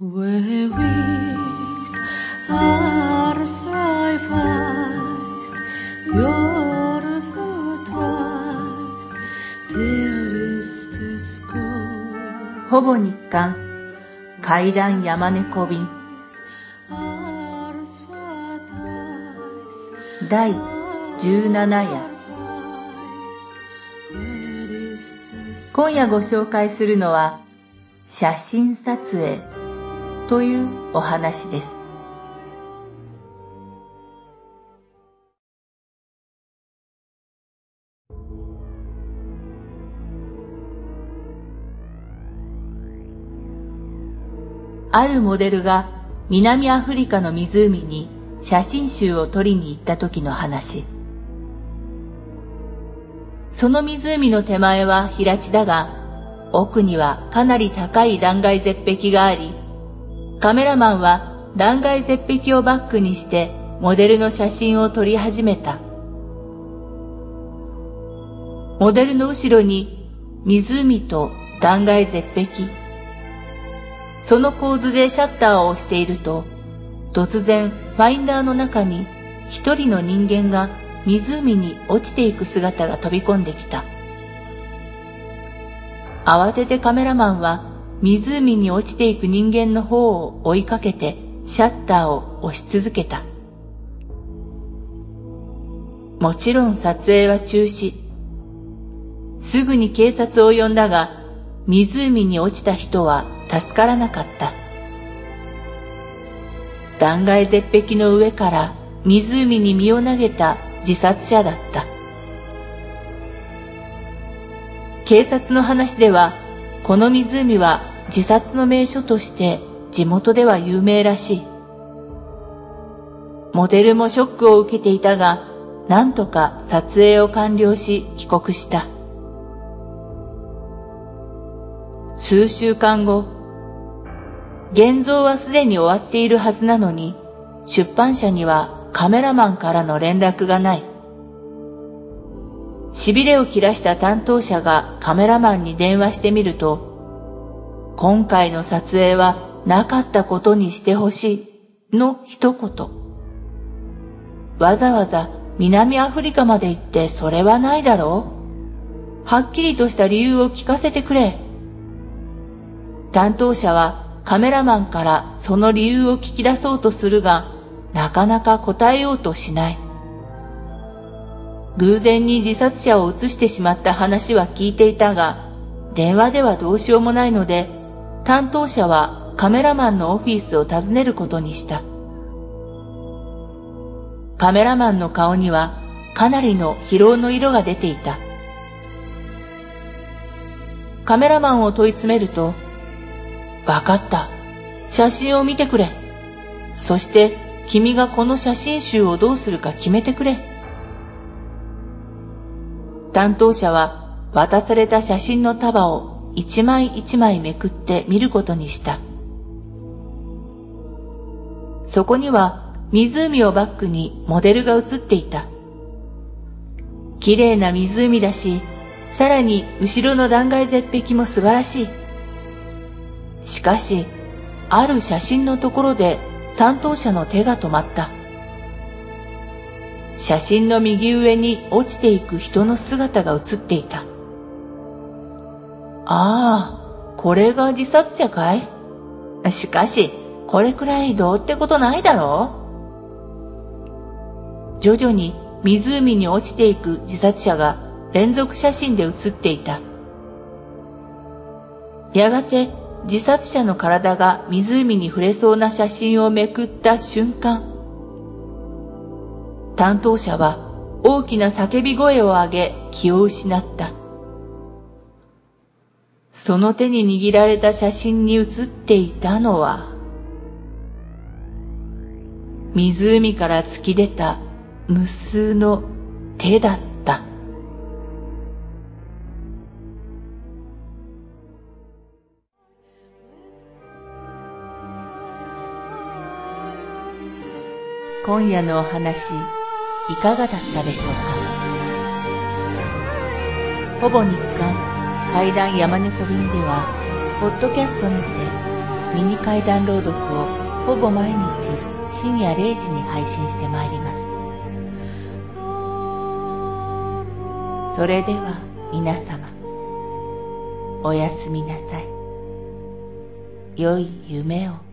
ほぼ日刊階段山猫便第17夜今夜ご紹介するのは写真撮影というお話です。あるモデルが南アフリカの湖に写真集を撮りに行った時の話。その湖の手前は平地だが、奥にはかなり高い断崖絶壁があり、カメラマンは断崖絶壁をバックにしてモデルの写真を撮り始めた。モデルの後ろに湖と断崖絶壁。その構図でシャッターを押していると、突然ファインダーの中に一人の人間が湖に落ちていく姿が飛び込んできた。慌ててカメラマンは湖に落ちていく人間の方を追いかけてシャッターを押し続けた。もちろん撮影は中止。すぐに警察を呼んだが、湖に落ちた人は助からなかった。断崖絶壁の上から湖に身を投げた自殺者だった。警察の話では、この湖は自殺の名所として地元では有名らしい。モデルもショックを受けていたが、なんとか撮影を完了し帰国した。数週間後、現像はすでに終わっているはずなのに、出版社にはカメラマンからの連絡がない。痺れを切らした担当者がカメラマンに電話してみると、今回の撮影はなかったことにしてほしいの一言。わざわざ南アフリカまで行ってそれはないだろうはっきりとした理由を聞かせてくれ。担当者はカメラマンからその理由を聞き出そうとするが、なかなか答えようとしない。偶然に自殺者を写してしまった話は聞いていたが、電話ではどうしようもないので、担当者はカメラマンのオフィスを訪ねることにした。カメラマンの顔にはかなりの疲労の色が出ていた。カメラマンを問い詰めると、わかった。写真を見てくれ。そして君がこの写真集をどうするか決めてくれ。担当者は渡された写真の束を一枚一枚めくって見ることにした。そこには湖をバックにモデルが写っていた。綺麗な湖だし、さらに後ろの断崖絶壁も素晴らしい。しかし、ある写真のところで担当者の手が止まった。写真の右上に落ちていく人の姿が写っていた。ああ、これが自殺者かい？しかし、これくらいどうってことないだろう？徐々に湖に落ちていく自殺者が連続写真で写っていた。やがて自殺者の体が湖に触れそうな写真をめくった瞬間、担当者は大きな叫び声を上げ気を失った。その手に握られた写真に写っていたのは、湖から突き出た無数の手だった。今夜のお話、いかがだったでしょうか？ほぼ日刊怪談山猫便では、ポッドキャストにてミニ階段朗読をほぼ毎日深夜0時に配信してまいります。それでは皆様、おやすみなさい。良い夢を。